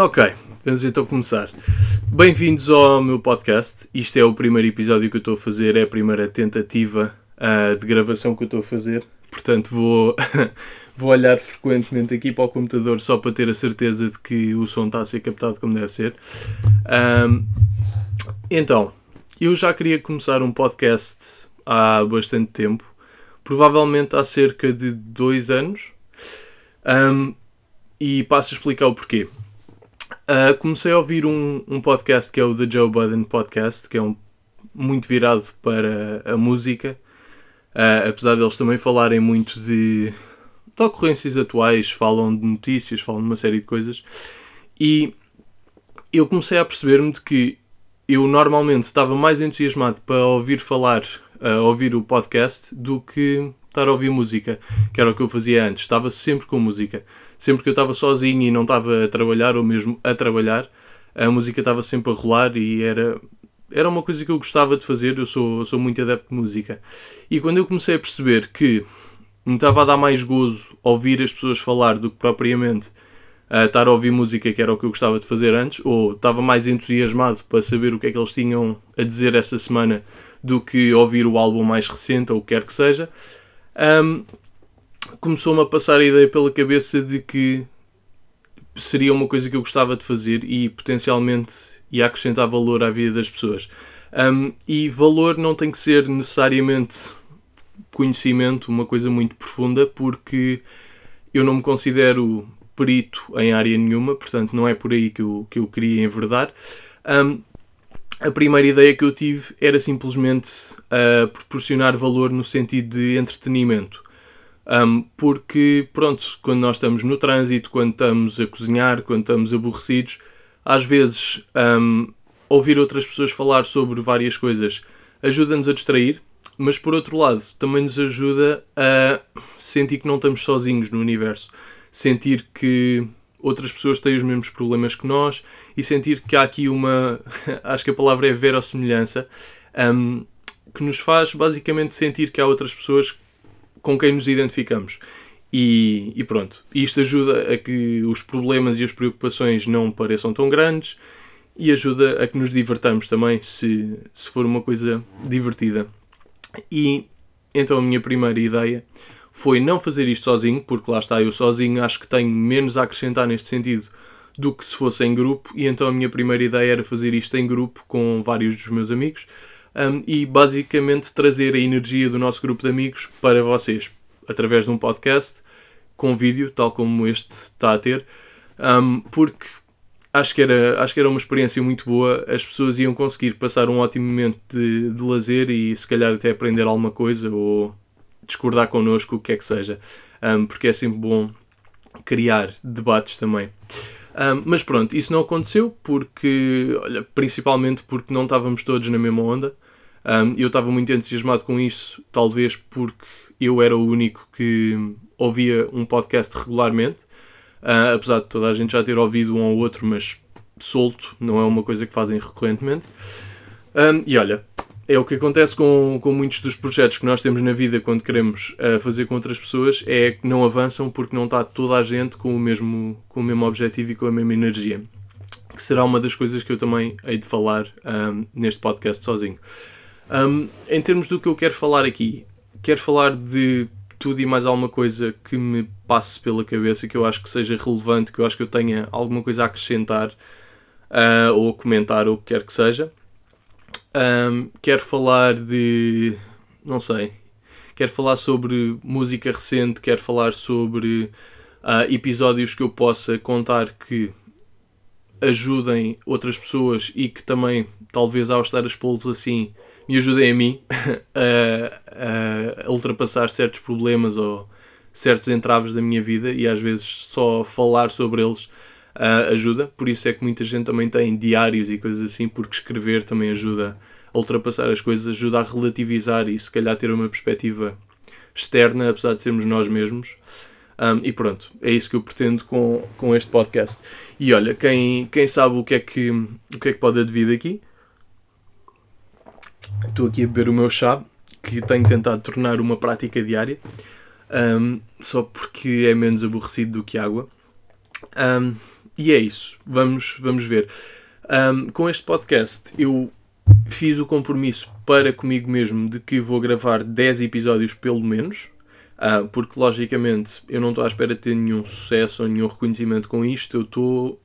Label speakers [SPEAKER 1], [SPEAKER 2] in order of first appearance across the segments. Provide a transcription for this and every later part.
[SPEAKER 1] Ok, vamos então começar. Bem-vindos ao meu podcast. Isto é o primeiro episódio que eu estou a fazer, é a primeira tentativa uh, de gravação que eu estou a fazer. Portanto, vou, vou olhar frequentemente aqui para o computador só para ter a certeza de que o som está a ser captado como deve ser. Um, então, eu já queria começar um podcast há bastante tempo, provavelmente há cerca de dois anos, um, e passo a explicar o porquê. Uh, comecei a ouvir um, um podcast que é o The Joe Budden Podcast, que é um muito virado para a música, uh, apesar deles também falarem muito de, de ocorrências atuais, falam de notícias, falam de uma série de coisas, e eu comecei a perceber-me de que eu normalmente estava mais entusiasmado para ouvir falar, uh, ouvir o podcast, do que estar a ouvir música, que era o que eu fazia antes. Estava sempre com música. Sempre que eu estava sozinho e não estava a trabalhar, ou mesmo a trabalhar, a música estava sempre a rolar e era, era uma coisa que eu gostava de fazer. Eu sou, sou muito adepto de música. E quando eu comecei a perceber que me estava a dar mais gozo ouvir as pessoas falar do que propriamente a estar a ouvir música, que era o que eu gostava de fazer antes, ou estava mais entusiasmado para saber o que é que eles tinham a dizer essa semana do que ouvir o álbum mais recente ou o que quer que seja, um, começou-me a passar a ideia pela cabeça de que seria uma coisa que eu gostava de fazer e potencialmente ia acrescentar valor à vida das pessoas. Um, e valor não tem que ser necessariamente conhecimento, uma coisa muito profunda, porque eu não me considero perito em área nenhuma, portanto não é por aí que eu, que eu queria enverdar. Um, a primeira ideia que eu tive era simplesmente uh, proporcionar valor no sentido de entretenimento. Um, porque, pronto, quando nós estamos no trânsito, quando estamos a cozinhar, quando estamos aborrecidos, às vezes um, ouvir outras pessoas falar sobre várias coisas ajuda-nos a distrair, mas por outro lado também nos ajuda a sentir que não estamos sozinhos no universo sentir que outras pessoas têm os mesmos problemas que nós e sentir que há aqui uma, acho que a palavra é verossimilhança, um, que nos faz basicamente sentir que há outras pessoas com quem nos identificamos. E, e, pronto, isto ajuda a que os problemas e as preocupações não pareçam tão grandes e ajuda a que nos divertamos também, se, se for uma coisa divertida. E então a minha primeira ideia foi não fazer isto sozinho, porque lá está, eu sozinho acho que tenho menos a acrescentar neste sentido do que se fosse em grupo, e então a minha primeira ideia era fazer isto em grupo com vários dos meus amigos um, e basicamente trazer a energia do nosso grupo de amigos para vocês, através de um podcast com vídeo, tal como este está a ter, um, porque acho que, era, acho que era uma experiência muito boa. As pessoas iam conseguir passar um ótimo momento de, de lazer e se calhar até aprender alguma coisa ou discordar connosco, o que é que seja, um, porque é sempre bom criar debates também. Um, mas pronto, isso não aconteceu porque, olha, principalmente porque não estávamos todos na mesma onda. Um, eu estava muito entusiasmado com isso, talvez porque eu era o único que ouvia um podcast regularmente, uh, apesar de toda a gente já ter ouvido um ou outro, mas solto, não é uma coisa que fazem recorrentemente. Um, e olha, é o que acontece com, com muitos dos projetos que nós temos na vida quando queremos uh, fazer com outras pessoas é que não avançam porque não está toda a gente com o mesmo, com o mesmo objetivo e com a mesma energia. Que será uma das coisas que eu também hei de falar um, neste podcast sozinho. Um, em termos do que eu quero falar aqui, quero falar de tudo e mais alguma coisa que me passe pela cabeça, que eu acho que seja relevante, que eu acho que eu tenha alguma coisa a acrescentar uh, ou a comentar ou o que quer que seja. Um, quero falar de. Não sei. Quero falar sobre música recente, quero falar sobre uh, episódios que eu possa contar que ajudem outras pessoas e que também, talvez ao estar expô-los assim, me ajudem a mim a, a, ultrapassar certos problemas ou certos entraves da minha vida e às vezes só falar sobre eles uh, ajuda. Por isso é que muita gente também tem diários e coisas assim, porque escrever também ajuda ultrapassar as coisas, ajuda a relativizar e se calhar ter uma perspectiva externa, apesar de sermos nós mesmos. Um, e pronto, é isso que eu pretendo com, com este podcast. E olha, quem, quem sabe o que, é que, o que é que pode advir daqui? Estou aqui a beber o meu chá, que tenho tentado tornar uma prática diária, um, só porque é menos aborrecido do que água. Um, e é isso. Vamos, vamos ver. Com este podcast, eu fiz o compromisso para comigo mesmo de que vou gravar 10 episódios pelo menos. Uh, porque logicamente eu não estou à espera de ter nenhum sucesso ou nenhum reconhecimento com isto. Eu estou.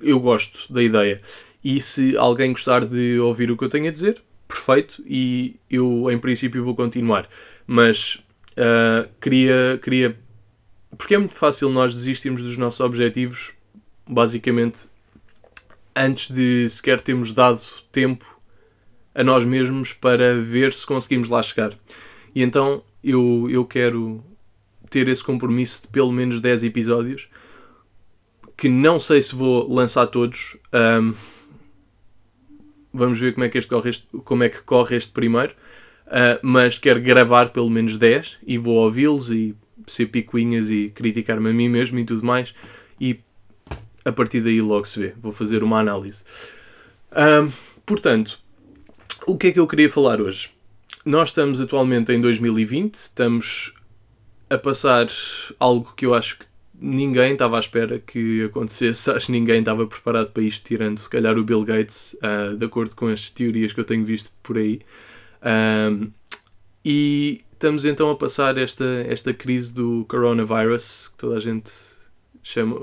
[SPEAKER 1] Eu gosto da ideia. E se alguém gostar de ouvir o que eu tenho a dizer, perfeito. E eu, em princípio, vou continuar. Mas uh, queria, queria. Porque é muito fácil nós desistirmos dos nossos objetivos, basicamente, antes de sequer termos dado tempo a nós mesmos para ver se conseguimos lá chegar. E então eu, eu quero ter esse compromisso de pelo menos 10 episódios que não sei se vou lançar todos. Um, vamos ver como é que, este corre, este, como é que corre este primeiro. Uh, mas quero gravar pelo menos 10 e vou ouvi-los e ser picuinhas e criticar-me a mim mesmo e tudo mais. E a partir daí logo se vê. Vou fazer uma análise. Um, portanto, o que é que eu queria falar hoje? Nós estamos atualmente em 2020, estamos a passar algo que eu acho que ninguém estava à espera que acontecesse, acho que ninguém estava preparado para isto, tirando se calhar o Bill Gates, uh, de acordo com as teorias que eu tenho visto por aí. Um, e estamos então a passar esta, esta crise do coronavirus, que toda a gente chama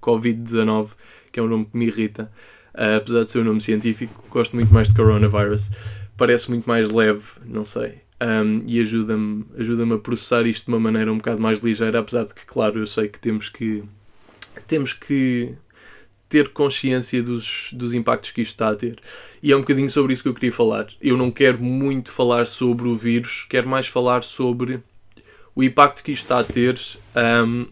[SPEAKER 1] Covid-19, que é um nome que me irrita. Uh, apesar de ser um nome científico, gosto muito mais de coronavirus. Parece muito mais leve, não sei. Um, e ajuda-me ajuda a processar isto de uma maneira um bocado mais ligeira, apesar de que, claro, eu sei que temos que temos que ter consciência dos, dos impactos que isto está a ter. E é um bocadinho sobre isso que eu queria falar. Eu não quero muito falar sobre o vírus, quero mais falar sobre o impacto que isto está a ter, um,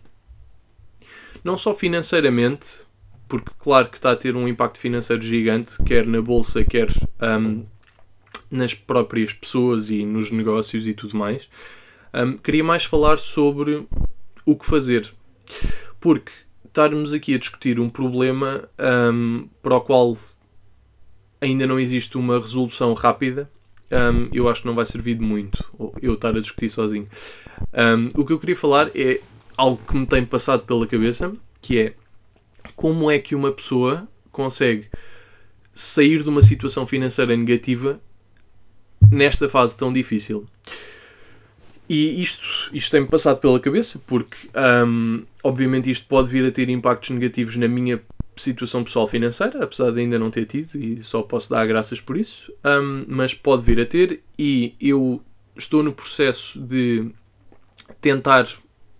[SPEAKER 1] não só financeiramente, porque claro que está a ter um impacto financeiro gigante, quer na bolsa, quer um, nas próprias pessoas e nos negócios e tudo mais. Um, queria mais falar sobre o que fazer, porque estarmos aqui a discutir um problema um, para o qual ainda não existe uma resolução rápida, um, eu acho que não vai servir de muito eu estar a discutir sozinho. Um, o que eu queria falar é algo que me tem passado pela cabeça, que é como é que uma pessoa consegue sair de uma situação financeira negativa nesta fase tão difícil. E isto, isto tem-me passado pela cabeça, porque um, obviamente isto pode vir a ter impactos negativos na minha situação pessoal financeira, apesar de ainda não ter tido, e só posso dar graças por isso, um, mas pode vir a ter, e eu estou no processo de tentar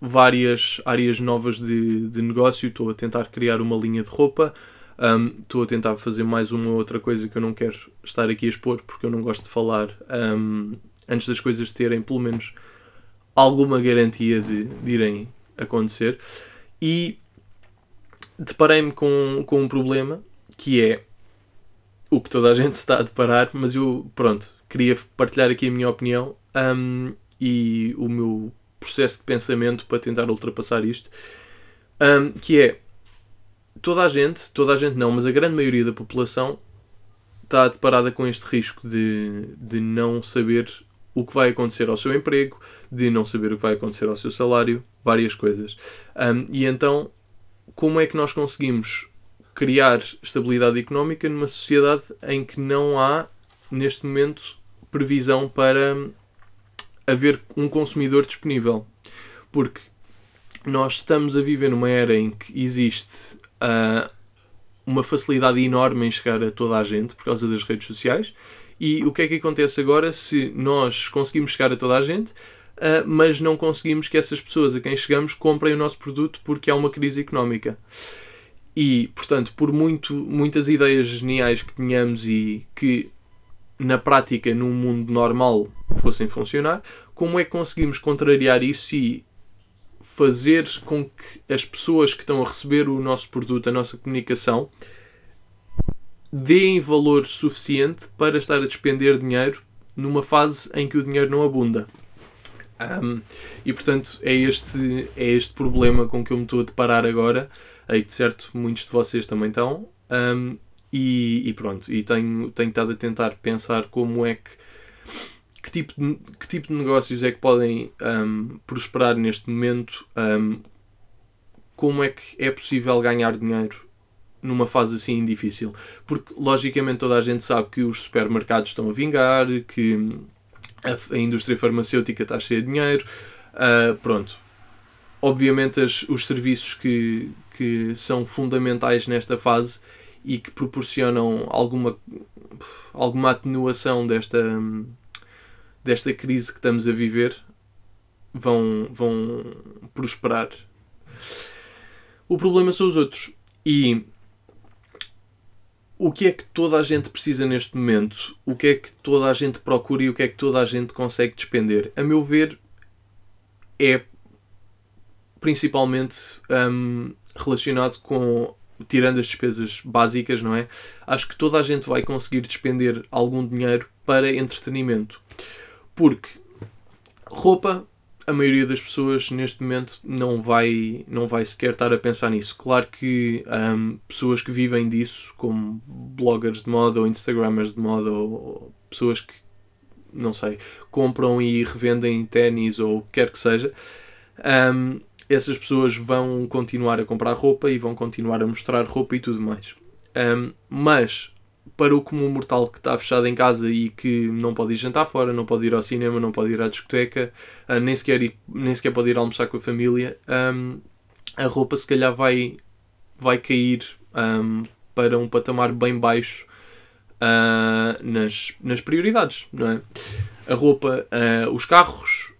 [SPEAKER 1] várias áreas novas de, de negócio. Estou a tentar criar uma linha de roupa. Um, estou a tentar fazer mais uma outra coisa que eu não quero estar aqui a expor porque eu não gosto de falar um, antes das coisas terem pelo menos alguma garantia de, de irem acontecer. E deparei-me com, com um problema que é o que toda a gente está a deparar, mas eu, pronto, queria partilhar aqui a minha opinião um, e o meu processo de pensamento para tentar ultrapassar isto, um, que é toda a gente, toda a gente não, mas a grande maioria da população está deparada com este risco de, de não saber o que vai acontecer ao seu emprego, de não saber o que vai acontecer ao seu salário, várias coisas. Um, e então, como é que nós conseguimos criar estabilidade económica numa sociedade em que não há, neste momento, previsão para haver um consumidor disponível. Porque nós estamos a viver numa era em que existe uh, uma facilidade enorme em chegar a toda a gente por causa das redes sociais. E o que é que acontece agora se nós conseguimos chegar a toda a gente, uh, mas não conseguimos que essas pessoas a quem chegamos comprem o nosso produto porque há uma crise económica? E, portanto, por muito, muitas ideias geniais que tenhamos e que na prática, num mundo normal, fossem funcionar, como é que conseguimos contrariar isso e fazer com que as pessoas que estão a receber o nosso produto, a nossa comunicação, deem valor suficiente para estar a despender dinheiro numa fase em que o dinheiro não abunda. Um, e portanto é este, é este problema com que eu me estou a deparar agora. Aí de certo muitos de vocês também estão. Um, e, e, pronto, e tenho, tenho estado a tentar pensar como é que que tipo de, que tipo de negócios é que podem um, prosperar neste momento, um, como é que é possível ganhar dinheiro numa fase assim difícil. Porque, logicamente, toda a gente sabe que os supermercados estão a vingar, que a, a indústria farmacêutica está cheia de dinheiro. Uh, pronto. Obviamente, as, os serviços que, que são fundamentais nesta fase e que proporcionam alguma, alguma atenuação desta, desta crise que estamos a viver vão, vão prosperar. O problema são os outros. E o que é que toda a gente precisa neste momento? O que é que toda a gente procura e o que é que toda a gente consegue despender? A meu ver, é principalmente um, relacionado com tirando as despesas básicas, não é? Acho que toda a gente vai conseguir despender algum dinheiro para entretenimento. Porque roupa a maioria das pessoas neste momento não vai, não vai sequer estar a pensar nisso. Claro que um, pessoas que vivem disso, como bloggers de moda ou instagramers de moda ou pessoas que, não sei, compram e revendem ténis ou o que quer que seja, um, essas pessoas vão continuar a comprar roupa e vão continuar a mostrar roupa e tudo mais. Um, mas para o comum mortal que está fechado em casa e que não pode ir jantar fora, não pode ir ao cinema, não pode ir à discoteca, uh, nem, sequer ir, nem sequer pode ir almoçar com a família, um, a roupa se calhar vai, vai cair um, para um patamar bem baixo uh, nas, nas prioridades. Não é? A roupa, uh, os carros,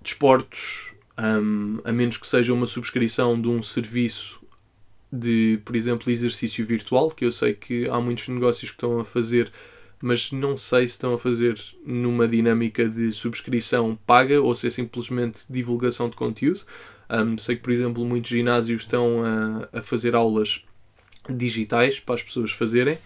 [SPEAKER 1] desportos, um, a menos que seja uma subscrição de um serviço de, por exemplo, exercício virtual, que eu sei que há muitos negócios que estão a fazer, mas não sei se estão a fazer numa dinâmica de subscrição paga ou se é simplesmente divulgação de conteúdo. Um, sei que, por exemplo, muitos ginásios estão a, a fazer aulas digitais para as pessoas fazerem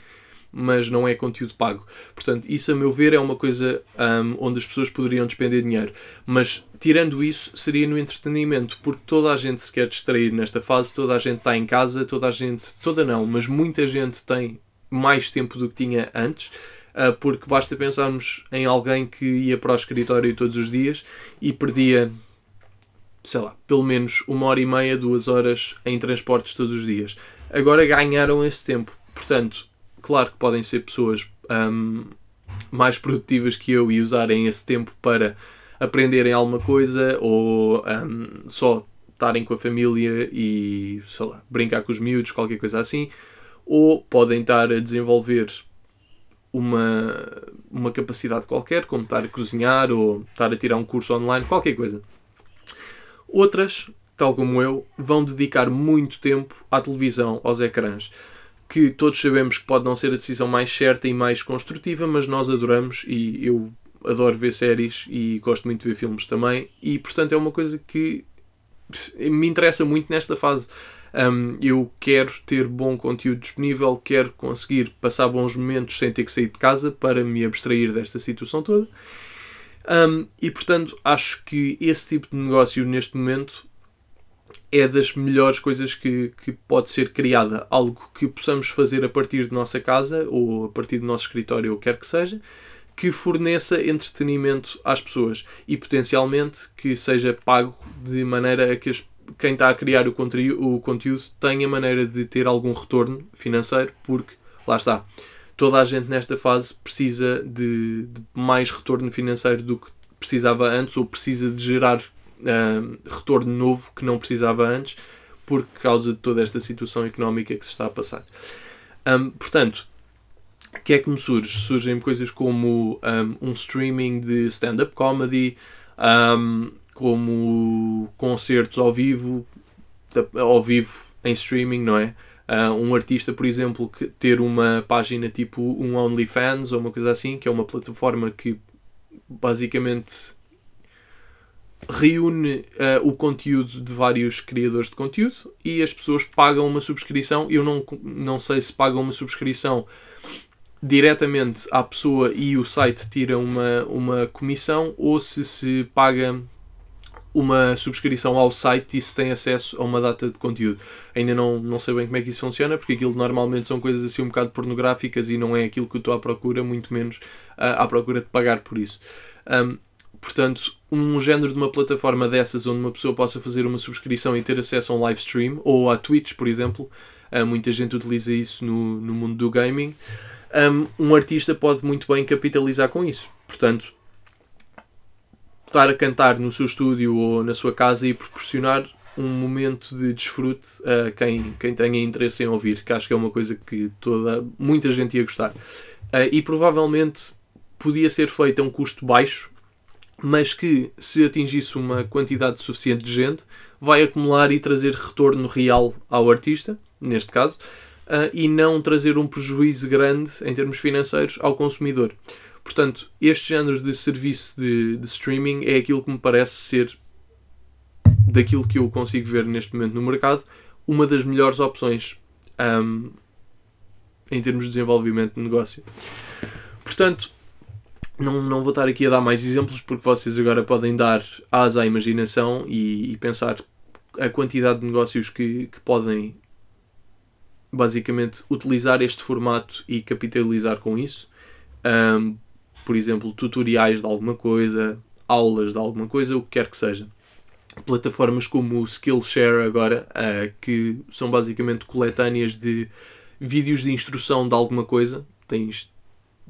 [SPEAKER 1] mas não é conteúdo pago. Portanto, isso a meu ver é uma coisa um, onde as pessoas poderiam despender dinheiro. Mas tirando isso, seria no entretenimento, porque toda a gente se quer distrair nesta fase, toda a gente está em casa, toda a gente, toda não, mas muita gente tem mais tempo do que tinha antes. Uh, porque basta pensarmos em alguém que ia para o escritório todos os dias e perdia, sei lá, pelo menos uma hora e meia, duas horas em transportes todos os dias. Agora ganharam esse tempo. Portanto, claro que podem ser pessoas um, mais produtivas que eu e usarem esse tempo para aprenderem alguma coisa ou um, só estarem com a família e sei lá, brincar com os miúdos, qualquer coisa assim, ou podem estar a desenvolver uma, uma capacidade qualquer, como estar a cozinhar ou estar a tirar um curso online, qualquer coisa. Outras, tal como eu, vão dedicar muito tempo à televisão, aos ecrãs que todos sabemos que pode não ser a decisão mais certa e mais construtiva, mas nós adoramos e eu adoro ver séries e gosto muito de ver filmes também, e portanto é uma coisa que me interessa muito nesta fase. Um, eu quero ter bom conteúdo disponível, quero conseguir passar bons momentos sem ter que sair de casa para me abstrair desta situação toda. Um, e portanto acho que esse tipo de negócio neste momento é das melhores coisas que, que pode ser criada. Algo que possamos fazer a partir de nossa casa ou a partir do nosso escritório, ou quer que seja, que forneça entretenimento às pessoas e potencialmente que seja pago de maneira a que as, quem está a criar o, o conteúdo tenha maneira de ter algum retorno financeiro, porque lá está. Toda a gente nesta fase precisa de, de mais retorno financeiro do que precisava antes ou precisa de gerar retorno novo que não precisava antes por causa de toda esta situação económica que se está a passar. Um, portanto, o que é que me surge? Surgem coisas como um, um streaming de stand-up comedy, como concertos ao vivo, ao vivo em streaming, não é? Uh, um artista, por exemplo, que ter uma página tipo um OnlyFans ou uma coisa assim, que é uma plataforma que basicamente reúne uh, o conteúdo de vários criadores de conteúdo e as pessoas pagam uma subscrição. Eu não, não sei se pagam uma subscrição diretamente à pessoa e o site tira uma, uma comissão ou se se paga uma subscrição ao site e se tem acesso a uma data de conteúdo. Ainda não, não sei bem como é que isso funciona, porque aquilo normalmente são coisas assim um bocado pornográficas e não é aquilo que eu estou à procura, muito menos uh, à procura de pagar por isso. Um, portanto, um género de uma plataforma dessas onde uma pessoa possa fazer uma subscrição e ter acesso a um live stream, ou à Twitch, por exemplo, uh, muita gente utiliza isso no, no mundo do gaming. Um, um artista pode muito bem capitalizar com isso. Portanto, estar a cantar no seu estúdio ou na sua casa e proporcionar um momento de desfrute a quem, quem tenha interesse em ouvir, que acho que é uma coisa que toda, muita gente ia gostar. Uh, e provavelmente podia ser feito a um custo baixo, mas que se atingisse uma quantidade suficiente de gente, vai acumular e trazer retorno real ao artista, neste caso, uh, e não trazer um prejuízo grande em termos financeiros ao consumidor. Portanto, este género de serviço de, de streaming é aquilo que me parece ser daquilo que eu consigo ver neste momento no mercado, uma das melhores opções um, em termos de desenvolvimento de negócio. Portanto, não, não vou estar aqui a dar mais exemplos porque vocês agora podem dar asa à imaginação e, e pensar a quantidade de negócios que, que podem basicamente utilizar este formato e capitalizar com isso. Um, por exemplo, tutoriais de alguma coisa, aulas de alguma coisa, o que quer que seja plataformas como o Skillshare agora, uh, que são basicamente coletâneas de vídeos de instrução de alguma coisa. Tens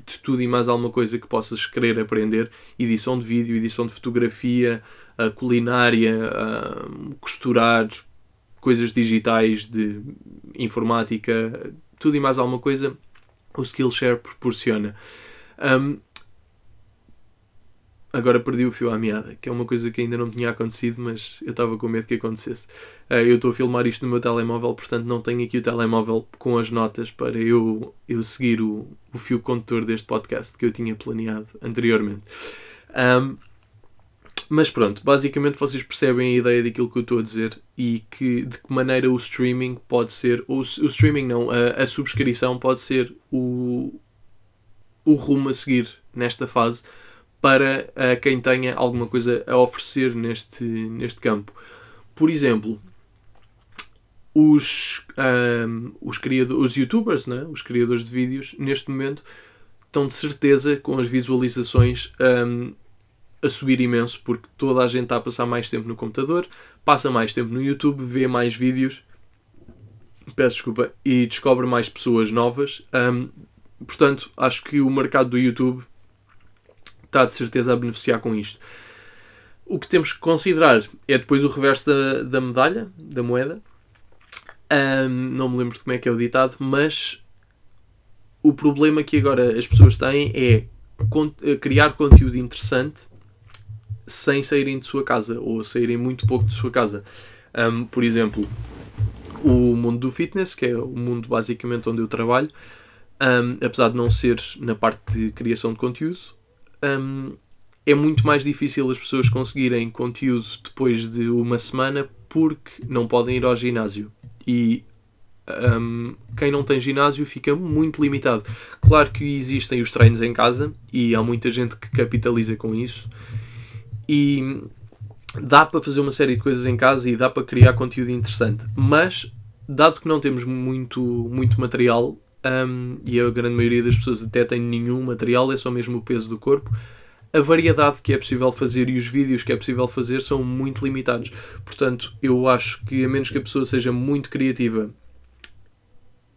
[SPEAKER 1] de tudo e mais alguma coisa que possas querer aprender. Edição de vídeo, edição de fotografia, uh, culinária, uh, costurar, coisas digitais de informática, tudo e mais alguma coisa o Skillshare proporciona. Um, agora perdi o fio à meada, que é uma coisa que ainda não tinha acontecido, mas eu estava com medo que acontecesse. Uh, eu estou a filmar isto no meu telemóvel, portanto não tenho aqui o telemóvel com as notas para eu, eu seguir o, o fio condutor deste podcast que eu tinha planeado anteriormente. Um, mas pronto, basicamente vocês percebem a ideia daquilo que eu estou a dizer e que de que maneira o streaming pode ser, ou o streaming não, a, a subscrição pode ser o, o rumo a seguir nesta fase para uh, quem tenha alguma coisa a oferecer neste, neste campo. Por exemplo, os, um, os, criadores, os youtubers, né? os criadores de vídeos, neste momento estão de certeza com as visualizações um, a subir imenso, porque toda a gente está a passar mais tempo no computador, passa mais tempo no YouTube, vê mais vídeos, peço desculpa, e descobre mais pessoas novas. Um, portanto, acho que o mercado do YouTube está de certeza a beneficiar com isto. O que temos que considerar é depois o reverso da, da medalha, da moeda. Um, não me lembro de como é que é o ditado, mas o problema que agora as pessoas têm é criar conteúdo interessante sem saírem de sua casa ou saírem muito pouco de sua casa. Um, por exemplo, o mundo do fitness, que é o mundo basicamente onde eu trabalho, um, apesar de não ser na parte de criação de conteúdo, um, é muito mais difícil as pessoas conseguirem conteúdo depois de uma semana porque não podem ir ao ginásio. E um, quem não tem ginásio fica muito limitado. Claro que existem os treinos em casa e há muita gente que capitaliza com isso. E dá para fazer uma série de coisas em casa e dá para criar conteúdo interessante. Mas, dado que não temos muito, muito material, um, e a grande maioria das pessoas até tem nenhum material, é só mesmo o peso do corpo. A variedade que é possível fazer e os vídeos que é possível fazer são muito limitados. Portanto, eu acho que a menos que a pessoa seja muito criativa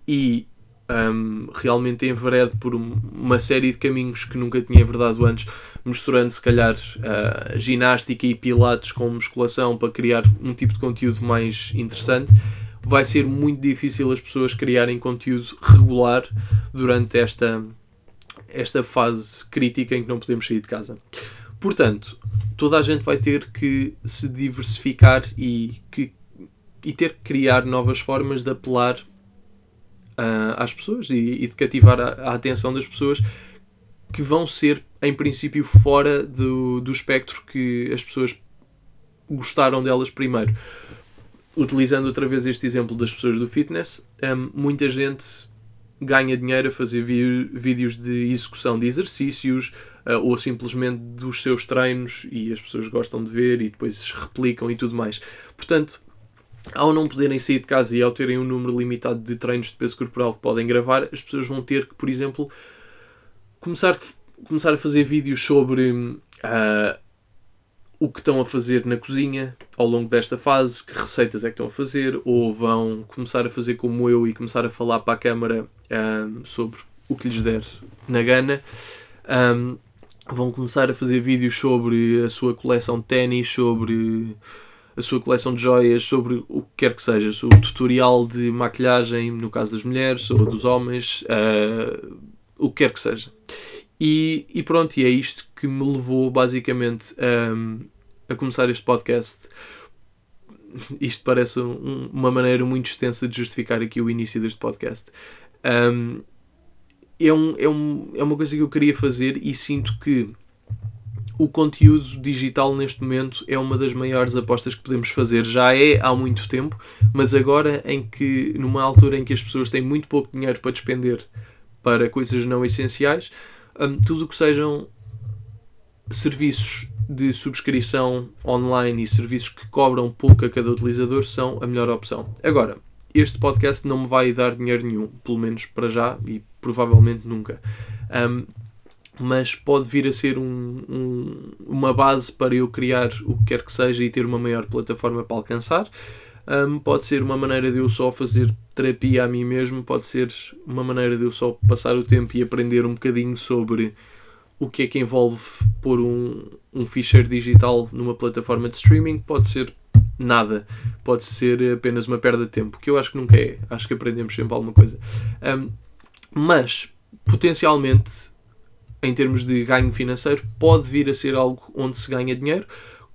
[SPEAKER 1] e um, realmente enverede por uma série de caminhos que nunca tinha enverdado antes, misturando se calhar uh, ginástica e pilates com musculação para criar um tipo de conteúdo mais interessante vai ser muito difícil as pessoas criarem conteúdo regular durante esta, esta fase crítica em que não podemos sair de casa. Portanto, toda a gente vai ter que se diversificar e, que, e ter que criar novas formas de apelar uh, às pessoas e, e, de cativar a, a atenção das pessoas que vão ser, em princípio, fora do, do espectro que as pessoas gostaram delas primeiro utilizando outra vez este exemplo das pessoas do fitness, um, muita gente ganha dinheiro a fazer vídeos de execução de exercícios uh, ou simplesmente dos seus treinos e as pessoas gostam de ver e depois replicam e tudo mais. Portanto, ao não poderem sair de casa e ao terem um número limitado de treinos de peso corporal que podem gravar, as pessoas vão ter que, por exemplo, começar, começar a fazer vídeos sobre uh, o que estão a fazer na cozinha ao longo desta fase, que receitas é que estão a fazer, ou vão começar a fazer como eu e começar a falar para a câmara um, sobre o que lhes der na gana. Um, vão começar a fazer vídeos sobre a sua coleção de ténis, sobre a sua coleção de joias, sobre o que quer que seja, sobre o tutorial de maquilhagem, no caso das mulheres ou dos homens, uh, o que quer que seja. E, e, pronto, e é isto que me levou basicamente um, a começar este podcast. Isto parece um, uma maneira muito extensa de justificar aqui o início deste podcast. Um, é, um, é, um, é uma coisa que eu queria fazer e sinto que o conteúdo digital neste momento é uma das maiores apostas que podemos fazer. Já é há muito tempo, mas agora em que, numa altura em que as pessoas têm muito pouco dinheiro para despender para coisas não essenciais, um, tudo o que sejam serviços de subscrição online e serviços que cobram pouco a cada utilizador são a melhor opção. Agora, este podcast não me vai dar dinheiro nenhum, pelo menos para já e provavelmente nunca. Um, mas pode vir a ser um, um, uma base para eu criar o que quer que seja e ter uma maior plataforma para alcançar. Um, pode ser uma maneira de eu só fazer terapia a mim mesmo, pode ser uma maneira de eu só passar o tempo e aprender um bocadinho sobre o que é que envolve pôr um, um ficheiro digital numa plataforma de streaming, pode ser nada, pode ser apenas uma perda de tempo, que eu acho que nunca é, acho que aprendemos sempre alguma coisa. Um, mas, potencialmente, em termos de ganho financeiro, pode vir a ser algo onde se ganha dinheiro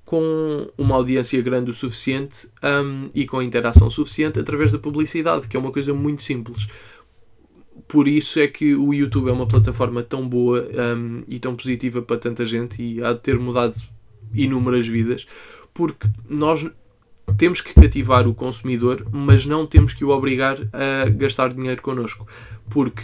[SPEAKER 1] com uma audiência grande o suficiente um, e com interação suficiente através da publicidade, que é uma coisa muito simples. Por isso é que o YouTube é uma plataforma tão boa um, e tão positiva para tanta gente e há de ter mudado inúmeras vidas, porque nós temos que cativar o consumidor, mas não temos que o obrigar a gastar dinheiro connosco, porque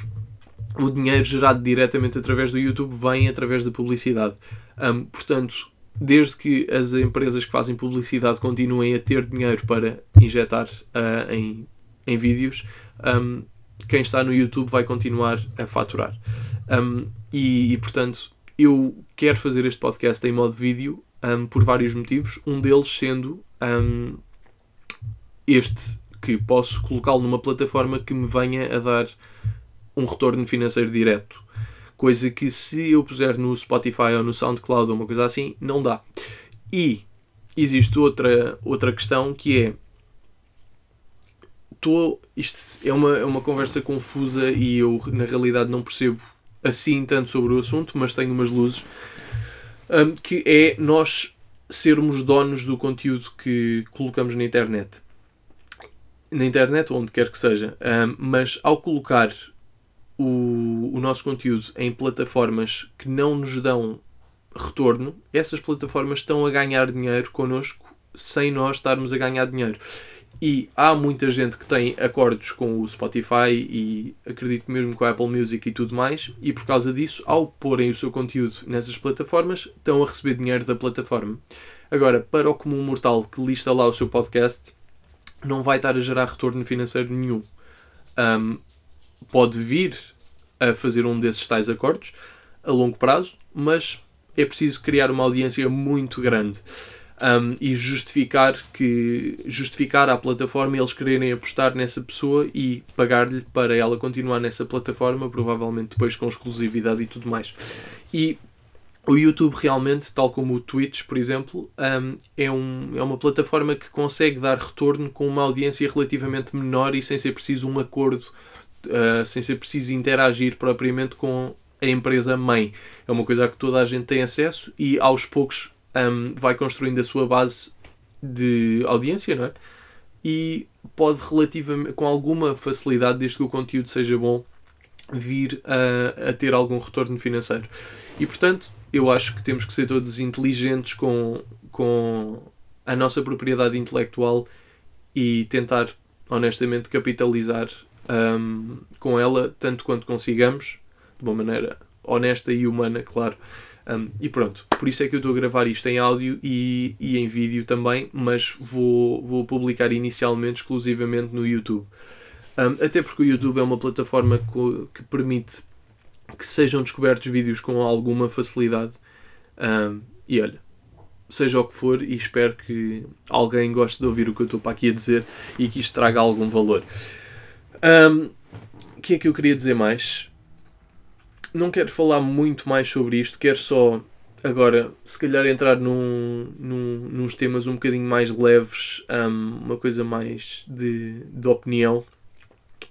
[SPEAKER 1] o dinheiro gerado diretamente através do YouTube vem através da publicidade. Um, portanto, desde que as empresas que fazem publicidade continuem a ter dinheiro para injetar uh, em, em vídeos, um, quem está no YouTube vai continuar a faturar. Um, e, e, portanto, eu quero fazer este podcast em modo vídeo um, por vários motivos. Um deles sendo este, que posso colocá-lo numa plataforma que me venha a dar um retorno financeiro direto. Coisa que se eu puser no Spotify ou no SoundCloud ou uma coisa assim, não dá. E existe outra, outra questão que é. Tô, isto é uma, é uma conversa confusa e eu na realidade não percebo assim tanto sobre o assunto, mas tenho umas luzes. Um, que é nós sermos donos do conteúdo que colocamos na internet. Na internet onde quer que seja. Um, mas ao colocar o, o nosso conteúdo em plataformas que não nos dão retorno, essas plataformas estão a ganhar dinheiro connosco sem nós estarmos a ganhar dinheiro. E há muita gente que tem acordos com o Spotify e acredito mesmo com a Apple Music e tudo mais, e por causa disso, ao porem o seu conteúdo nessas plataformas, estão a receber dinheiro da plataforma. Agora, para o comum mortal que lista lá o seu podcast, não vai estar a gerar retorno financeiro nenhum. Um, pode vir a fazer um desses tais acordos a longo prazo, mas é preciso criar uma audiência muito grande um, e justificar que justificar à plataforma eles quererem apostar nessa pessoa e pagar-lhe para ela continuar nessa plataforma, provavelmente depois com exclusividade e tudo mais. E o YouTube realmente, tal como o Twitch, por exemplo, um, é, um, é uma plataforma que consegue dar retorno com uma audiência relativamente menor e sem ser preciso um acordo uh, sem ser preciso interagir propriamente com a empresa mãe. É uma coisa a que toda a gente tem acesso e aos poucos um, vai construindo a sua base de audiência, não é? E pode relativamente, com alguma facilidade, desde que o conteúdo seja bom, vir a, a ter algum retorno financeiro. E portanto, eu acho que temos que ser todos inteligentes com, com a nossa propriedade intelectual e tentar honestamente capitalizar um, com ela tanto quanto consigamos, de uma maneira honesta e humana, claro. Um, e pronto, por isso é que eu estou a gravar isto em áudio e, e em vídeo também, mas vou, vou publicar inicialmente exclusivamente no YouTube. Um, até porque o YouTube é uma plataforma que permite que sejam descobertos vídeos com alguma facilidade. Um, e olha, seja o que for, e espero que alguém goste de ouvir o que eu estou para aqui a dizer e que isto traga algum valor. Um, o que é que eu queria dizer mais? Não quero falar muito mais sobre isto, quero só agora, se calhar, entrar num, num, nos temas um bocadinho mais leves, um, uma coisa mais de, de opinião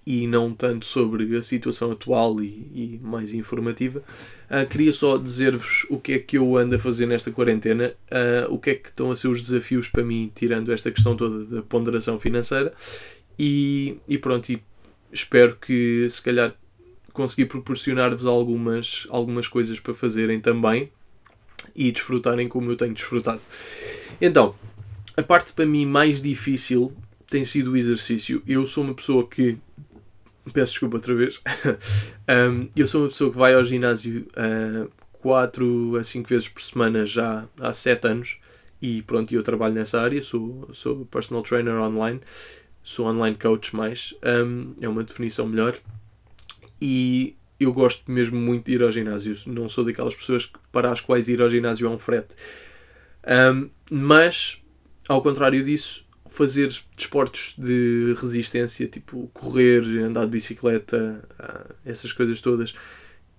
[SPEAKER 1] e não tanto sobre a situação atual e, e mais informativa. Uh, queria só dizer-vos o que é que eu ando a fazer nesta quarentena, uh, o que é que estão a ser os desafios para mim, tirando esta questão toda da ponderação financeira. E, e pronto, e espero que se calhar conseguir proporcionar-vos algumas, algumas coisas para fazerem também e desfrutarem como eu tenho desfrutado. Então, a parte para mim mais difícil tem sido o exercício. Eu sou uma pessoa que Peço desculpa outra vez. um, eu sou uma pessoa que vai ao ginásio uh, 4 a 5 vezes por semana já há 7 anos e pronto, eu trabalho nessa área, sou, sou personal trainer online, sou online coach mais, um, é uma definição melhor e eu gosto mesmo muito de ir ao ginásio, não sou daquelas pessoas para as quais ir ao ginásio é um frete. Um, mas, ao contrário disso, fazer desportos de resistência, tipo correr, andar de bicicleta, ah, essas coisas todas,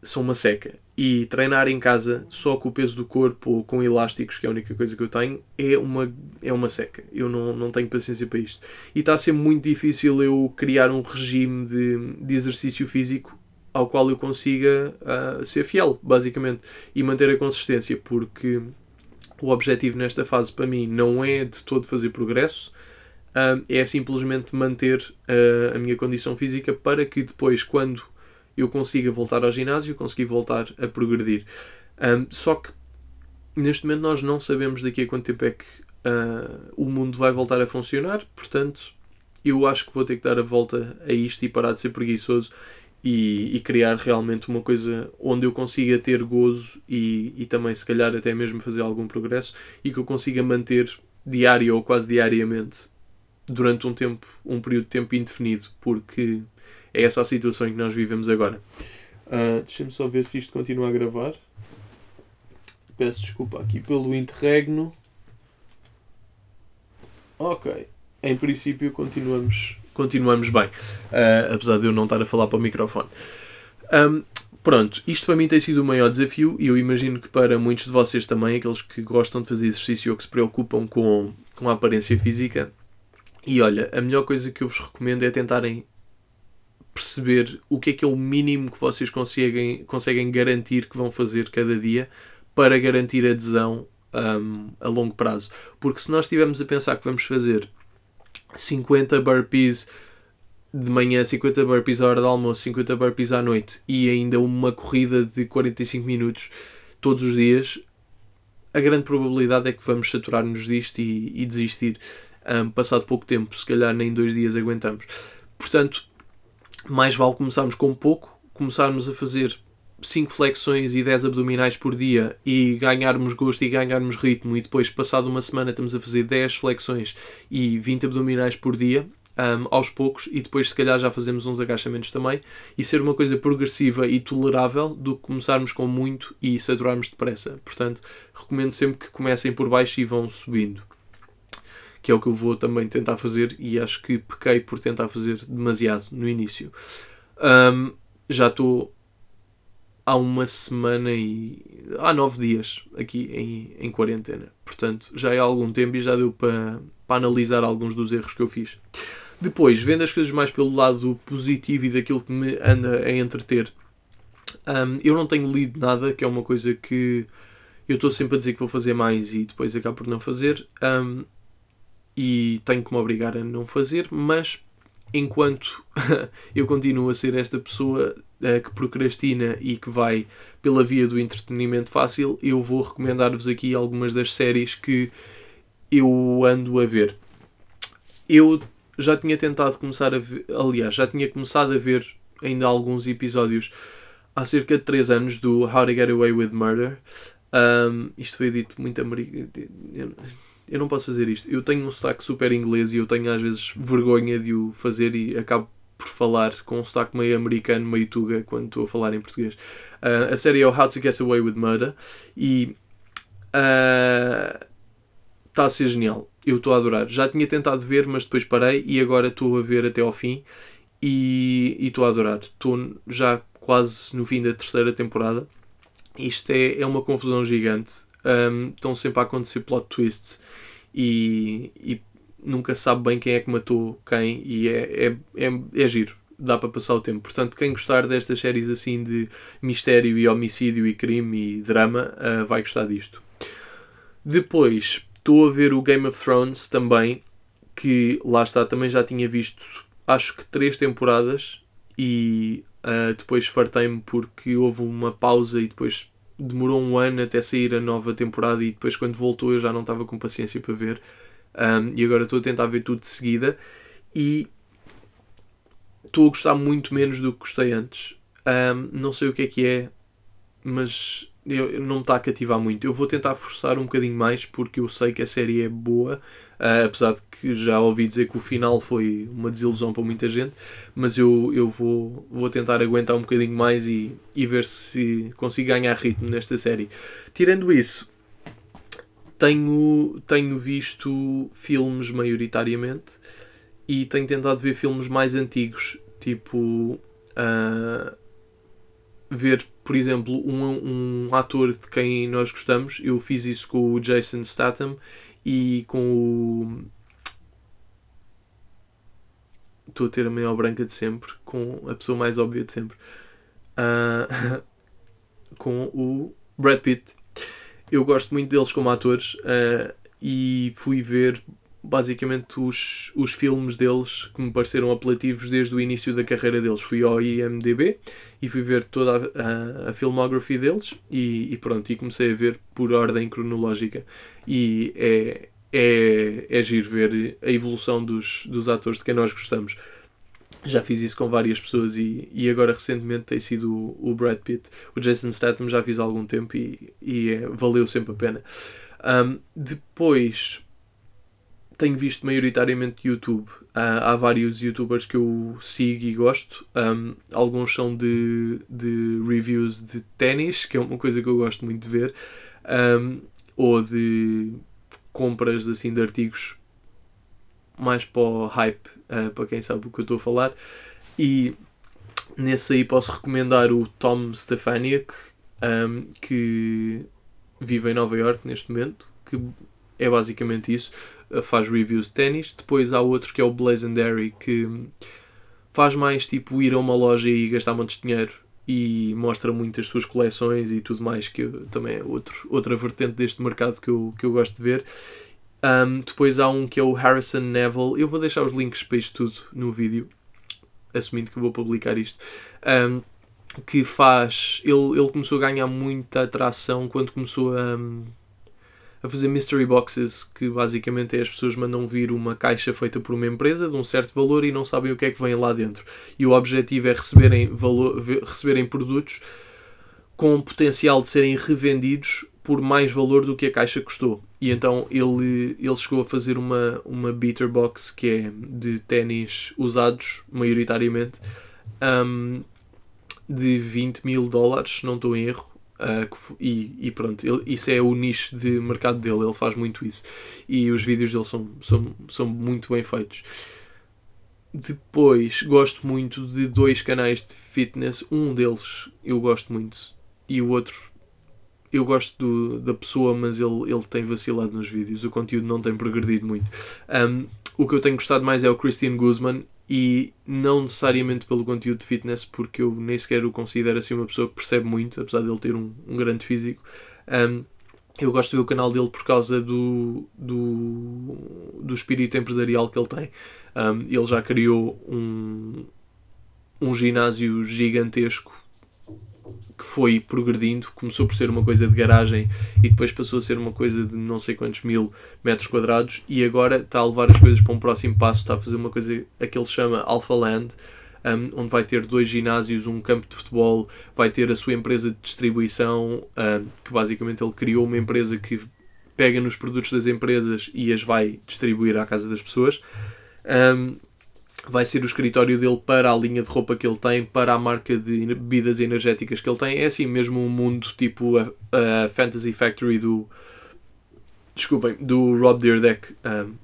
[SPEAKER 1] são uma seca. E treinar em casa só com o peso do corpo ou com elásticos, que é a única coisa que eu tenho, é uma, é uma seca. Eu não, não tenho paciência para isto. E está a ser muito difícil eu criar um regime de, de exercício físico ao qual eu consiga uh, ser fiel, basicamente, e manter a consistência, porque o objetivo nesta fase para mim não é de todo fazer progresso, uh, é simplesmente manter uh, a minha condição física para que depois, quando eu consiga voltar ao ginásio, conseguir voltar a progredir. Um, só que neste momento nós não sabemos daqui a quanto tempo é que uh, o mundo vai voltar a funcionar, portanto eu acho que vou ter que dar a volta a isto e parar de ser preguiçoso e, e criar realmente uma coisa onde eu consiga ter gozo e, e também se calhar até mesmo fazer algum progresso e que eu consiga manter diário ou quase diariamente durante um tempo, um período de tempo indefinido, porque é essa a situação em que nós vivemos agora. Uh, Deixa-me só ver se isto continua a gravar. Peço desculpa aqui pelo interregno. Ok. Em princípio continuamos, continuamos bem. Uh, apesar de eu não estar a falar para o microfone. Um, pronto, isto para mim tem sido o maior desafio e eu imagino que para muitos de vocês também, aqueles que gostam de fazer exercício ou que se preocupam com, com a aparência física, e olha, a melhor coisa que eu vos recomendo é tentarem perceber o que é que é o mínimo que vocês conseguem, conseguem garantir que vão fazer cada dia para garantir adesão um, a longo prazo. Porque se nós estivermos a pensar que vamos fazer 50 burpees de manhã, 50 burpees à hora do almoço, 50 burpees à noite e ainda uma corrida de 45 minutos todos os dias, a grande probabilidade é que vamos saturar-nos disto e, e desistir um, passado pouco tempo, se calhar nem dois dias aguentamos. Portanto, mais vale começarmos com pouco, começarmos a fazer 5 flexões e 10 abdominais por dia e ganharmos gosto e ganharmos ritmo e depois passado uma semana estamos a fazer 10 flexões e 20 abdominais por dia um, aos poucos e depois se calhar já fazemos uns agachamentos também e ser uma coisa progressiva e tolerável do que começarmos com muito e saturarmos depressa. Portanto, recomendo sempre que comecem por baixo e vão subindo que é o que eu vou também tentar fazer e acho que pequei por tentar fazer demasiado no início. Um, já estou há uma semana e há nove dias aqui em, em quarentena. Portanto, já é há algum tempo e já deu para, para analisar alguns dos erros que eu fiz. Depois, vendo as coisas mais pelo lado positivo e daquilo que me anda a entreter, um, eu não tenho lido nada, que é uma coisa que eu estou sempre a dizer que vou fazer mais e depois acabo por não fazer. Um, e tenho que me obrigar a não fazer, mas enquanto eu continuo a ser esta pessoa uh, que procrastina e que vai pela via do entretenimento fácil, eu vou recomendar-vos aqui algumas das séries que eu ando a ver. Eu já tinha tentado começar a ver, aliás, já tinha começado a ver ainda alguns episódios há cerca de 3 anos do How to Get Away with Murder. Um, isto foi dito muito americano eu não posso fazer isto. Eu tenho um sotaque super inglês e eu tenho às vezes vergonha de o fazer e acabo por falar com um sotaque meio americano, meio tuga, quando estou a falar em português. Uh, a série é o How to Get Away with Murder e uh, está a ser genial. Eu estou a adorar. Já tinha tentado ver, mas depois parei e agora estou a ver até ao fim e estou a adorar. Estou já quase no fim da terceira temporada. Isto é, é uma confusão gigante. Um, estão sempre a acontecer plot twists e, e, nunca sabe bem quem é que matou quem e é, é, é, é giro. Dá para passar o tempo. Portanto, quem gostar destas séries assim de mistério e homicídio e crime e drama uh, vai gostar disto. Depois, estou a ver o Game of Thrones também, que lá está, também já tinha visto acho que três temporadas e uh, depois fartei-me porque houve uma pausa e depois demorou um ano até sair a nova temporada e depois quando voltou eu já não estava com paciência para ver um, e agora estou a tentar ver tudo de seguida e estou a gostar muito menos do que gostei antes. Um, não sei o que é que é, mas eu, não me está a cativar muito. Eu vou tentar forçar um bocadinho mais porque eu sei que a série é boa, uh, apesar de que já ouvi dizer que o final foi uma desilusão para muita gente, mas eu, eu vou, vou tentar aguentar um bocadinho mais e, e ver se consigo ganhar ritmo nesta série. Tirando isso, tenho, tenho visto filmes maioritariamente e tenho tentado ver filmes mais antigos, tipo. Uh, ver, por exemplo, um, um ator de quem nós gostamos. Eu fiz isso com o Jason Statham e com o. Estou a ter a maior branca de sempre, com a pessoa mais óbvia de sempre. Uh, com o Brad Pitt. Eu gosto muito deles como atores uh, e fui ver basicamente os, os filmes deles que me pareceram apelativos desde o início da carreira deles. Fui ao IMDB e fui ver toda a, a, a filmography deles e, e, pronto, e comecei a ver por ordem cronológica. E é, é, é giro ver a evolução dos, dos atores de quem nós gostamos. Já fiz isso com várias pessoas e, e agora recentemente tem sido o, o Brad Pitt. O Jason Statham já fiz há algum tempo e, e é, valeu sempre a pena. Um, depois tenho visto maioritariamente YouTube. Há vários youtubers que eu sigo e gosto. Um, alguns são de, de reviews de ténis, que é uma coisa que eu gosto muito de ver, um, ou de compras assim, de artigos mais para o hype, uh, para quem sabe o que eu estou a falar. E nesse aí posso recomendar o Tom Stefaniak, um, que vive em Nova York neste momento, que é basicamente isso. Eh, faz reviews de ténis. Depois há outro que é o Blazendary, que faz mais tipo ir a uma loja e gastar montes de dinheiro e mostra muito as suas coleções e tudo mais, que também é outro, outra vertente deste mercado que eu, que eu gosto de ver. Um, depois há um que é o Harrison Neville. Eu vou deixar os links para isto tudo no vídeo, assumindo que vou publicar isto. Um, que faz. Ele, ele começou a ganhar muita atração quando começou a a fazer mystery boxes, que basicamente é as pessoas mandam vir uma caixa feita por uma empresa de um certo valor e não sabem o que é que vem lá dentro. E o objetivo é receberem, valor, receberem produtos com potencial de serem revendidos por mais valor do que a caixa custou. E então ele, ele chegou a fazer uma, uma beater box que é de ténis usados, maioritariamente, um, de 20 mil dólares, se não estou em erro, Uh, e, e, pronto, ele, isso é o nicho de mercado dele, ele faz muito isso. E os vídeos dele são, são, são muito bem feitos. Depois, gosto muito de dois canais de fitness. Um deles eu gosto muito, e o outro eu gosto do, da pessoa, mas ele, ele tem vacilado nos vídeos. O conteúdo não tem progredido muito. Um, o que eu tenho gostado mais é o Christian Guzman e não necessariamente pelo conteúdo de fitness, porque eu nem sequer o considero assim uma pessoa que percebe muito, apesar de ele ter um, um grande físico. Um, eu gosto de ver o canal dele por causa do, do, do espírito empresarial que ele tem. Um, ele já criou um, um ginásio gigantesco que foi progredindo, começou por ser uma coisa de garagem e depois passou a ser uma coisa de não sei quantos mil metros quadrados e agora está a levar as coisas para um próximo passo, está a fazer uma coisa a que ele chama Alpha Land, um, onde vai ter dois ginásios, um campo de futebol, vai ter a sua empresa de distribuição, um, que basicamente ele criou uma empresa que pega nos produtos das empresas e as vai distribuir à casa das pessoas. Um, vai ser o escritório dele para a linha de roupa que ele tem, para a marca de bebidas energéticas que ele tem. É assim mesmo um mundo tipo a, a Fantasy Factory do, desculpem, do Rob Deerdeck um,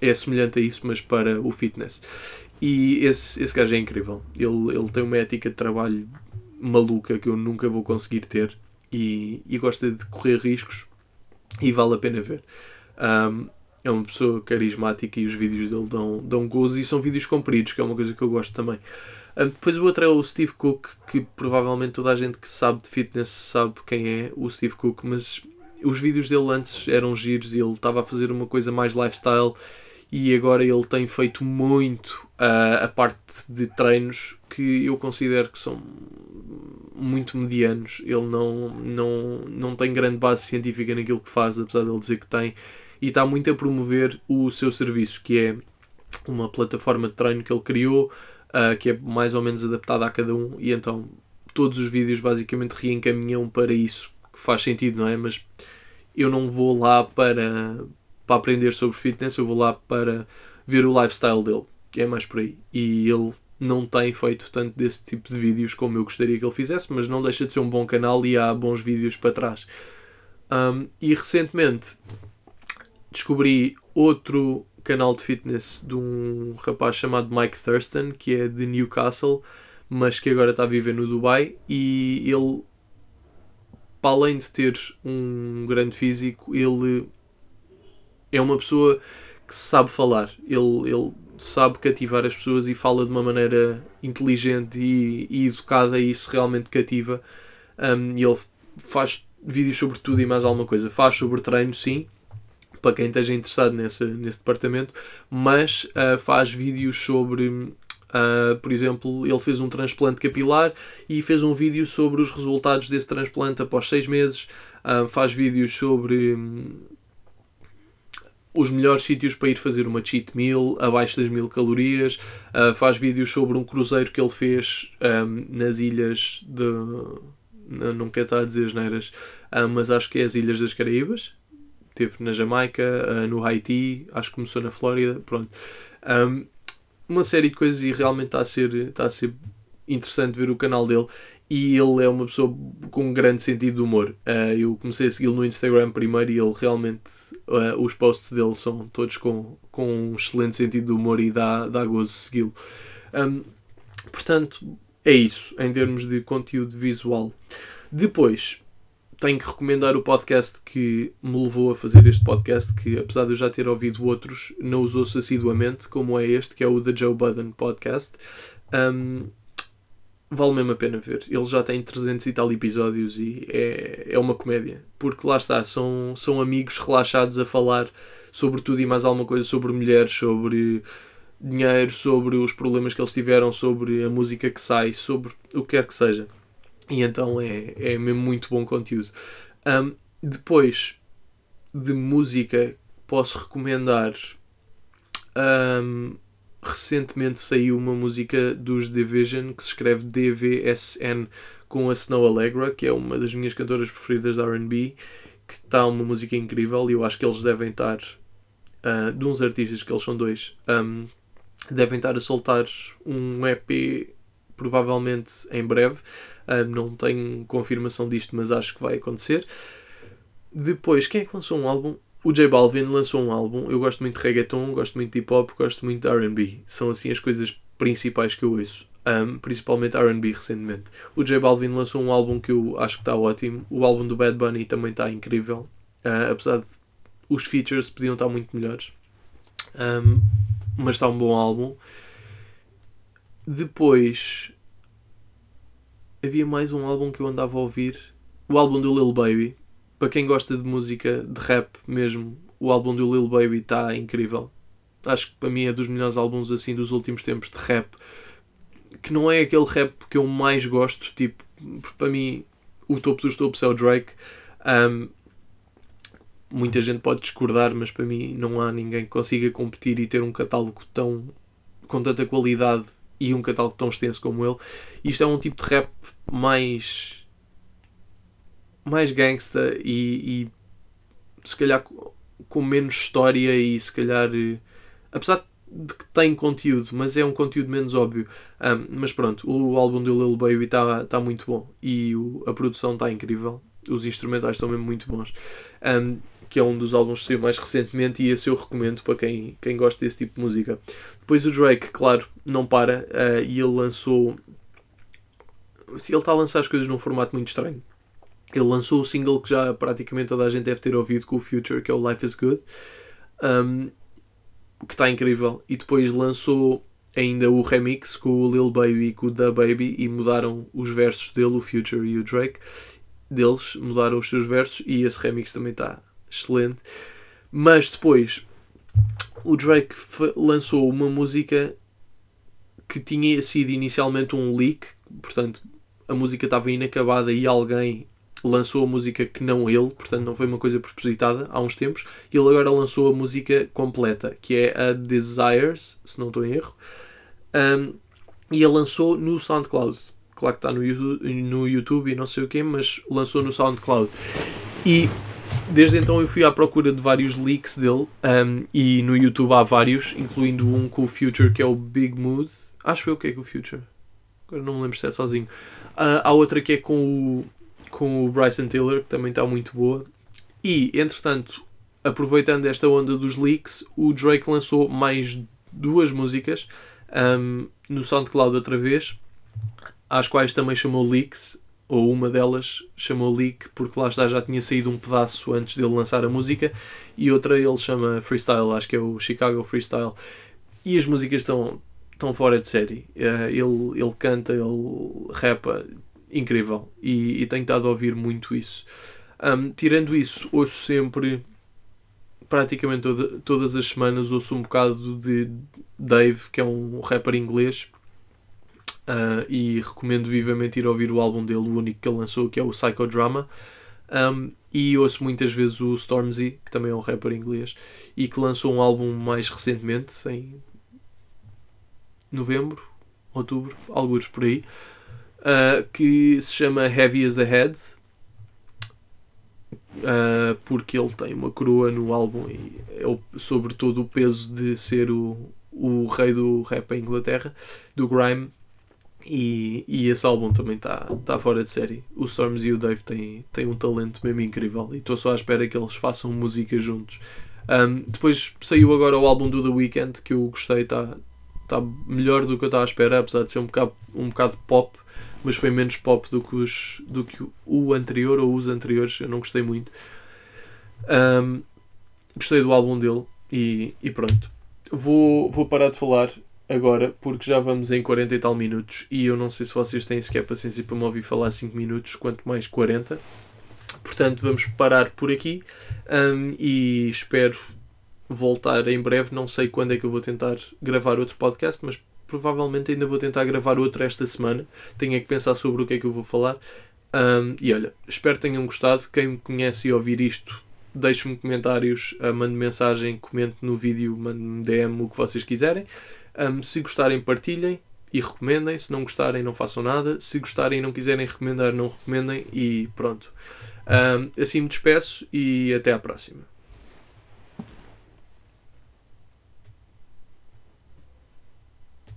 [SPEAKER 1] é semelhante a isso, mas para o fitness. E esse, esse gajo é incrível. Ele, ele tem uma ética de trabalho maluca que eu nunca vou conseguir ter e, e gosta de correr riscos e vale a pena ver. Um, é uma pessoa carismática e os vídeos dele dão, dão gozo e são vídeos compridos, que é uma coisa que eu gosto também. Um, depois o outro é o Steve Cook, que provavelmente toda a gente que sabe de fitness sabe quem é o Steve Cook, mas os vídeos dele antes eram giros e ele estava a fazer uma coisa mais lifestyle e agora ele tem feito muito uh, a parte de treinos que eu considero que são muito medianos. Ele não, não, não tem grande base científica naquilo que faz, apesar de ele dizer que tem, e está muito a promover o seu serviço, que é uma plataforma de treino que ele criou, uh, que é mais ou menos adaptada a cada um, e então todos os vídeos basicamente reencaminham para isso, que faz sentido, não é? Mas eu não vou lá para, para aprender sobre fitness, eu vou lá para ver o lifestyle dele, que é mais por aí. E ele não tem feito tanto desse tipo de vídeos como eu gostaria que ele fizesse, mas não deixa de ser um bom canal e há bons vídeos para trás. Um, e recentemente descobri outro canal de fitness de um rapaz chamado Mike Thurston, que é de Newcastle, mas que agora está a viver no Dubai, e ele, para além de ter um grande físico, ele é uma pessoa que sabe falar. Ele, ele sabe cativar as pessoas e fala de uma maneira inteligente e, e educada e isso realmente cativa. Um, ele faz vídeos sobre tudo e mais alguma coisa. Faz sobre treino, sim, para quem esteja interessado nesse, nesse departamento, mas uh, faz vídeos sobre, uh, por exemplo, ele fez um transplante capilar e fez um vídeo sobre os resultados desse transplante após seis meses. Uh, faz vídeos sobre os melhores sítios para ir fazer uma cheat meal abaixo das mil calorias. Faz vídeos sobre um cruzeiro que ele fez um, nas ilhas de. Não quero estar a dizer geneiras, uh, mas acho que é as Ilhas das Caraíbas. Teve na Jamaica, uh, no Haiti, acho que começou na Flórida. Pronto. Um, uma série de coisas e realmente está a ser, está a ser interessante ver o canal dele e ele é uma pessoa com um grande sentido de humor. Uh, eu comecei a segui-lo no Instagram primeiro e ele realmente, uh, os posts dele são todos com, com um excelente sentido de humor e dá, dá gozo segui-lo. Um, portanto, é isso em termos de conteúdo visual. Depois, tenho que recomendar o podcast que me levou a fazer este podcast, que apesar de eu já ter ouvido outros, não os ouço assiduamente, como é este, que é o The Joe Budden Podcast. Um, vale mesmo a pena ver. Ele já tem 300 e tal episódios e é, é uma comédia. Porque lá está, são, são amigos relaxados a falar sobre tudo e mais alguma coisa, sobre mulheres, sobre dinheiro, sobre os problemas que eles tiveram, sobre a música que sai, sobre o que quer que seja. E então é, é mesmo muito bom conteúdo. Um, depois de música, posso recomendar um, recentemente saiu uma música dos Division que se escreve DVSN com a Snow Allegra, que é uma das minhas cantoras preferidas da RB, que está uma música incrível e eu acho que eles devem estar, uh, de uns artistas que eles são dois, um, devem estar a soltar um EP provavelmente em breve. Um, não tenho confirmação disto, mas acho que vai acontecer. Depois, quem é que lançou um álbum? O J Balvin lançou um álbum. Eu gosto muito de reggaeton, gosto muito de hip hop, gosto muito de RB. São assim as coisas principais que eu ouço. Um, principalmente RB recentemente. O J Balvin lançou um álbum que eu acho que está ótimo. O álbum do Bad Bunny também está incrível. Uh, apesar de os features podiam estar muito melhores. Um, mas está um bom álbum. Depois havia mais um álbum que eu andava a ouvir. O álbum do Lil Baby para quem gosta de música de rap mesmo, o álbum do Lil Baby está incrível. Acho que para mim é dos melhores álbuns assim dos últimos tempos de rap. Que não é aquele rap que eu mais gosto, tipo, para mim o topo dos topos é o Drake. Um, muita gente pode discordar, mas para mim não há ninguém que consiga competir e ter um catálogo tão com tanta qualidade e um catálogo tão extenso como ele. Isto é um tipo de rap mais mais gangsta e, e se calhar com menos história e se calhar eh, apesar de que tem conteúdo, mas é um conteúdo menos óbvio. Um, mas pronto, o álbum do Lil Baby está tá muito bom e o, a produção está incrível. Os instrumentais estão mesmo muito bons. Um, que é um dos álbuns que saiu mais recentemente e esse eu recomendo para quem, quem gosta desse tipo de música. Depois o Drake, claro, não para uh, e ele lançou. Ele está a lançar as coisas num formato muito estranho. Ele lançou o single que já praticamente toda a gente deve ter ouvido com o Future, que é o Life is Good, um, que está incrível. E depois lançou ainda o remix com o Lil Baby e com o Da Baby e mudaram os versos dele, o Future e o Drake. Deles mudaram os seus versos e esse remix também está excelente. Mas depois o Drake lançou uma música que tinha sido inicialmente um leak, portanto a música estava inacabada e alguém lançou a música que não ele, portanto não foi uma coisa propositada há uns tempos. Ele agora lançou a música completa, que é a Desires, se não estou em erro. Um, e ele lançou no SoundCloud. Claro que está no YouTube, no YouTube e não sei o quê, mas lançou no SoundCloud. E desde então eu fui à procura de vários leaks dele um, e no YouTube há vários, incluindo um com o Future que é o Big Mood. Acho eu que é com o Future. Agora não me lembro se é sozinho. Uh, há outra que é com o, com o Bryson Tiller, que também está muito boa. E, entretanto, aproveitando esta onda dos leaks, o Drake lançou mais duas músicas um, no SoundCloud outra vez, às quais também chamou leaks ou uma delas chamou Leak porque lá está já tinha saído um pedaço antes dele lançar a música e outra ele chama Freestyle, acho que é o Chicago Freestyle e as músicas estão, estão fora de série. Uh, ele, ele canta, ele rapa incrível. E, e tenho estado a ouvir muito isso. Um, tirando isso, ouço sempre praticamente toda, todas as semanas ouço um bocado de Dave que é um rapper inglês. Uh, e recomendo vivamente ir ouvir o álbum dele, o único que ele lançou, que é o Psychodrama. Um, e ouço muitas vezes o Stormzy, que também é um rapper inglês, e que lançou um álbum mais recentemente, em novembro, outubro, alguns por aí, uh, que se chama Heavy as the Head, uh, porque ele tem uma coroa no álbum e é sobre todo o peso de ser o, o rei do rap em Inglaterra, do grime, e, e esse álbum também está tá fora de série. O Storms e o Dave têm, têm um talento mesmo incrível e estou só à espera que eles façam música juntos. Um, depois saiu agora o álbum do The Weeknd que eu gostei, está tá melhor do que eu estava à espera, apesar de ser um bocado, um bocado pop, mas foi menos pop do que, os, do que o anterior ou os anteriores. Eu não gostei muito. Um, gostei do álbum dele e, e pronto. Vou, vou parar de falar agora, porque já vamos em 40 e tal minutos e eu não sei se vocês têm sequer paciência para me ouvir falar 5 minutos, quanto mais 40. Portanto, vamos parar por aqui um, e espero voltar em breve. Não sei quando é que eu vou tentar gravar outro podcast, mas provavelmente ainda vou tentar gravar outro esta semana. Tenho é que pensar sobre o que é que eu vou falar. Um, e olha, espero que tenham gostado. Quem me conhece e ouvir isto, deixe-me comentários, uh, mande mensagem, comente no vídeo, mande-me DM o que vocês quiserem. Um, se gostarem, partilhem e recomendem. Se não gostarem, não façam nada. Se gostarem e não quiserem recomendar, não recomendem. E pronto. Um, assim me despeço e até à próxima.